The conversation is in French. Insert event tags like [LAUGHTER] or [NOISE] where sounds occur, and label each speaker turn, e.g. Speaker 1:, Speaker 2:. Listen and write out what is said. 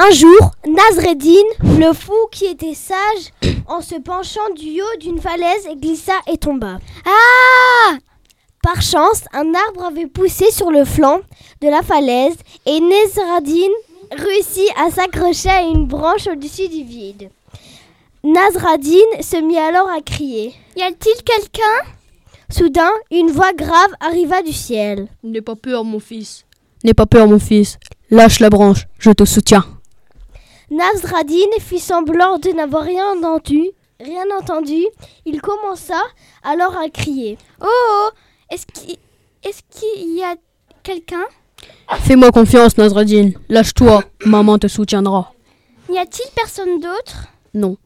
Speaker 1: Un jour, Nazreddin, le fou qui était sage, [COUGHS] en se penchant du haut d'une falaise, glissa et tomba.
Speaker 2: Ah
Speaker 1: Par chance, un arbre avait poussé sur le flanc de la falaise et Nazreddin réussit à s'accrocher à une branche au-dessus du vide. Nazreddin se mit alors à crier.
Speaker 2: Y a-t-il quelqu'un?
Speaker 1: Soudain, une voix grave arriva du ciel.
Speaker 3: N'aie pas peur, mon fils. N'aie pas peur, mon fils. Lâche la branche, je te soutiens.
Speaker 1: Nazradine fit semblant de n'avoir rien entendu. Rien entendu. Il commença alors à crier.
Speaker 2: Oh, oh Est-ce qu'il est y a quelqu'un?
Speaker 3: Fais-moi confiance, Nazradine. Lâche-toi, maman te soutiendra.
Speaker 2: Y a-t-il personne d'autre?
Speaker 3: Non,